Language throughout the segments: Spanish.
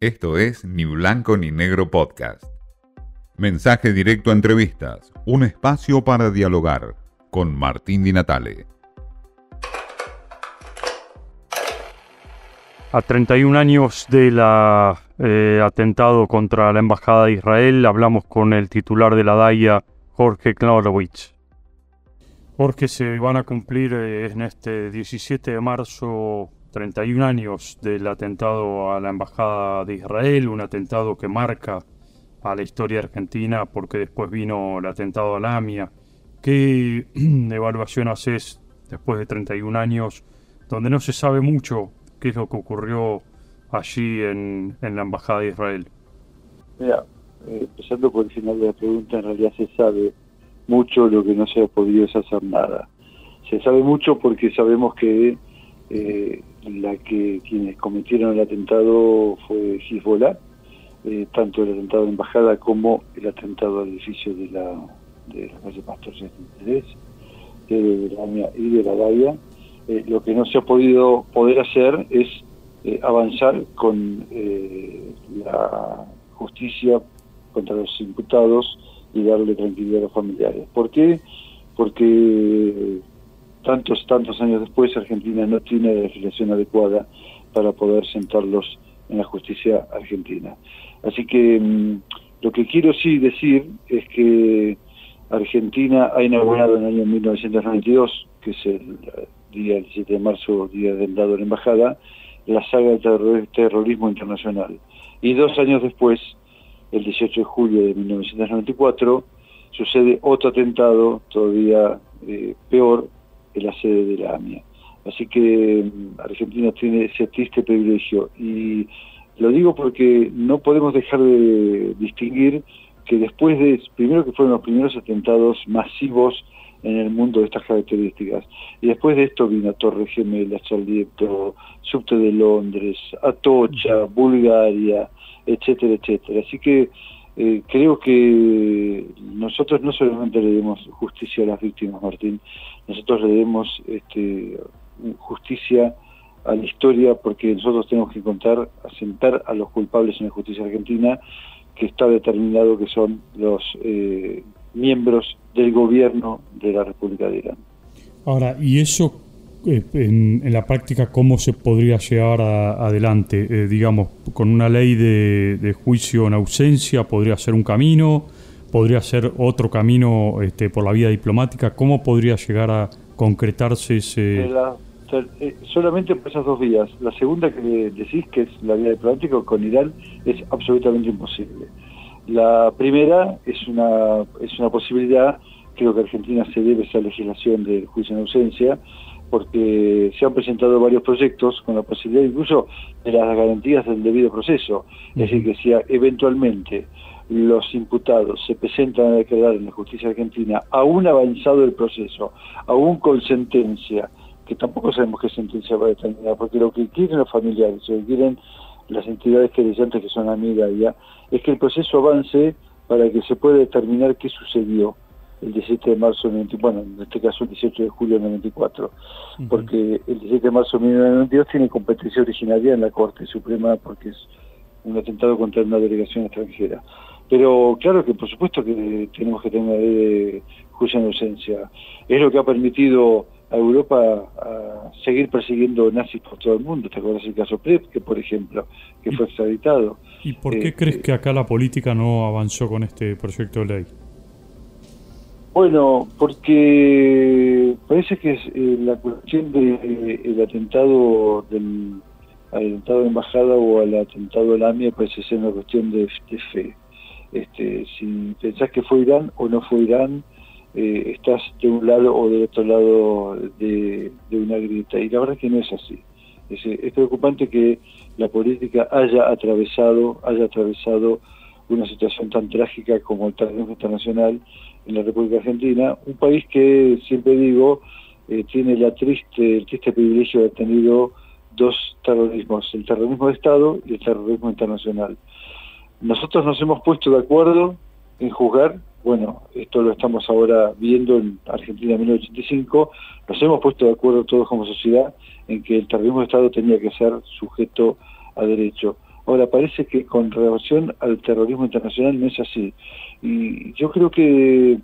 Esto es Ni Blanco ni Negro Podcast. Mensaje directo a entrevistas, un espacio para dialogar con Martín Di Natale. A 31 años del eh, atentado contra la Embajada de Israel, hablamos con el titular de la DAIA, Jorge Knorowicz. Jorge, se van a cumplir eh, en este 17 de marzo 31 años del atentado a la Embajada de Israel, un atentado que marca a la historia argentina porque después vino el atentado a la AMIA. ¿Qué evaluación haces después de 31 años donde no se sabe mucho qué es lo que ocurrió allí en, la Embajada de Israel? Mira, eh, empezando por el final de la pregunta, en realidad se sabe mucho lo que no se ha podido hacer nada. Se sabe mucho porque sabemos que eh, la que quienes cometieron el atentado fue Hezbollah, eh, tanto el atentado a la embajada como el atentado al edificio de la, de la calle Pastor 73, de la y de la Bahía. Eh, lo que no se ha podido poder hacer es eh, avanzar con la justicia contra los imputados y darle tranquilidad a los familiares. ¿Por qué? Porque tantos, tantos años después Argentina no tiene la legislación adecuada para poder sentarlos en la justicia argentina. Así que mm, lo que quiero sí decir es que Argentina ha inaugurado en el año 1992, que es el día el 7 de marzo, día del dado de la embajada, la saga de terrorismo internacional. Y dos años después, el 18 de julio de 1994, sucede otro atentado todavía eh, peor la sede de la AMIA. Así que mm, Argentina tiene ese triste privilegio y lo digo porque no podemos dejar de distinguir que después de, primero que fueron los primeros atentados masivos en el mundo de estas características, y después de esto vino Torre Gemela, Charliepto, Subte de Londres, Atocha, Bulgaria, etcétera, etcétera. Así que eh, creo que nosotros no solamente le demos justicia a las víctimas, Martín, nosotros le demos este, justicia a la historia porque nosotros tenemos que contar, asentar a los culpables en la justicia argentina, que está determinado que son los eh, miembros del gobierno de la República de Irán. Ahora, ¿y eso eh, en, la práctica cómo se podría llevar adelante? Eh, digamos, con una ley de, juicio en ausencia, ¿podría ser un camino? ¿Podría ser otro camino este, por la vía diplomática? ¿Cómo podría llegar a concretarse ese...? Eh, solamente por esas dos vías. La segunda que decís, que es la vía diplomática con Irán, es absolutamente imposible. La primera es una, es una posibilidad, creo que Argentina se debe a esa legislación del juicio en ausencia, porque se han presentado varios proyectos con la posibilidad incluso de las garantías del debido proceso. Es decir, que si eventualmente los imputados se presentan a declarar en la justicia argentina, aún avanzado el proceso, aún con sentencia, que tampoco sabemos qué sentencia va a determinar, porque lo que quieren los familiares, lo que quieren las entidades que antes que son amigas ya, es que el proceso avance para que se pueda determinar qué sucedió el 17 de marzo, bueno, en este caso el 18 de julio del 94, porque el 17 de marzo de 1992 tiene competencia originaria en la Corte Suprema porque es un atentado contra una delegación extranjera. Pero claro que por supuesto que tenemos que tener una ley de juicio en ausencia. Es lo que ha permitido a Europa a seguir persiguiendo nazis por todo el mundo. ¿Te acuerdas el caso PREP, que por ejemplo, que fue extraditado? ¿Y por qué eh, crees eh, que acá la política no avanzó con este proyecto de ley? Bueno, porque parece que es, eh, la cuestión del atentado del atentado de embajada o al atentado de la AMIA parece ser una cuestión de, fe. Este, si pensás que fue Irán o no fue Irán, eh, estás de un lado o del otro lado de, una grita. Y la verdad es que no es así. Es, es preocupante que la política haya atravesado, haya atravesado una situación tan trágica como el terrorismo internacional en la República Argentina, un país que, siempre digo, eh, tiene el triste privilegio de haber tenido dos terrorismos, el terrorismo de Estado y el terrorismo internacional. Nosotros nos hemos puesto de acuerdo en juzgar, bueno, esto lo estamos ahora viendo en Argentina en 1985, nos hemos puesto de acuerdo todos como sociedad en que el terrorismo de Estado tenía que ser sujeto a derecho. Ahora, parece que con relación al terrorismo internacional no es así. Y yo creo que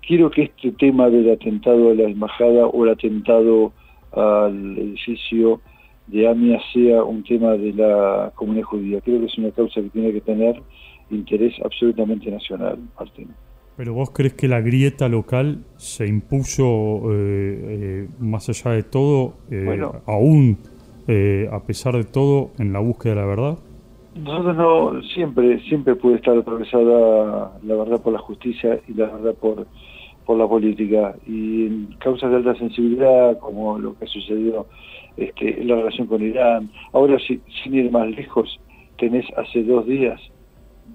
quiero que este tema del atentado a la embajada o el atentado al edificio de AMIA sea un tema de la comunidad judía. Creo que es una causa que tiene que tener interés absolutamente nacional, Martín. Pero vos crees que la grieta local se impuso eh, eh, más allá de todo, eh, aún a pesar de todo, en la búsqueda de la verdad? Nosotros no, siempre, siempre puede estar atravesada la verdad por la justicia y la verdad por, por la política. Y en causas de alta sensibilidad, como lo que ha sucedido este, en la relación con Irán, ahora sin ir más lejos, tenés hace dos días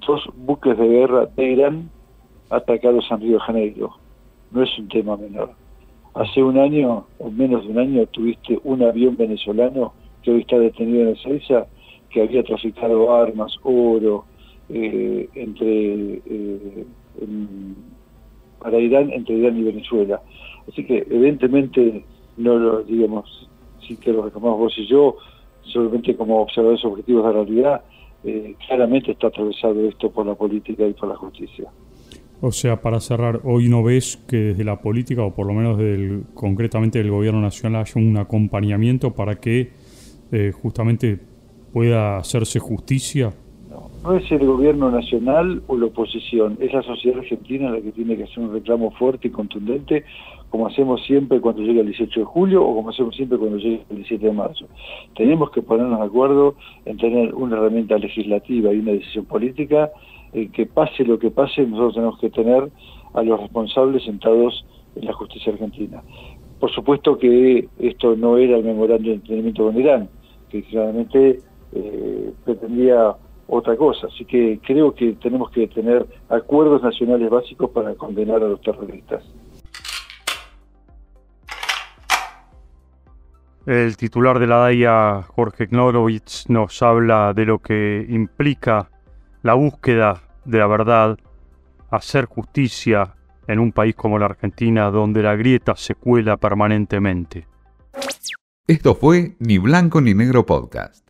dos buques de guerra de Irán atacados en Río de Janeiro. No es un tema menor. Hace un año, o menos de un año, tuviste un avión venezolano que hoy está detenido en Ezeiza, que había traficado armas, oro, eh, entre eh, para Irán, entre Irán y Venezuela. Así que evidentemente no lo, digamos, sí que lo reclamamos vos y yo, solamente como observadores objetivos de la realidad, eh, claramente está atravesado esto por la política y por la justicia. O sea, para cerrar, hoy no ves que desde la política, o por lo menos del, concretamente del gobierno nacional, haya un acompañamiento para que justamente pueda hacerse justicia. No, no es el gobierno nacional o la oposición, es la sociedad argentina la que tiene que hacer un reclamo fuerte y contundente como hacemos siempre cuando llega el 18 de julio o como hacemos siempre cuando llega el 17 de marzo. Tenemos que ponernos de acuerdo en tener una herramienta legislativa y una decisión política, en que pase lo que pase, nosotros tenemos que tener a los responsables sentados en la justicia argentina. Por supuesto que esto no era el memorándum de entendimiento con Irán, que claramente eh, pretendía otra cosa. Así que creo que tenemos que tener acuerdos nacionales básicos para condenar a los terroristas. El titular de la DAIA, Jorge Knorovich, nos habla de lo que implica la búsqueda de la verdad, hacer justicia en un país como la Argentina, donde la grieta se cuela permanentemente. Esto fue Ni Blanco ni Negro Podcast.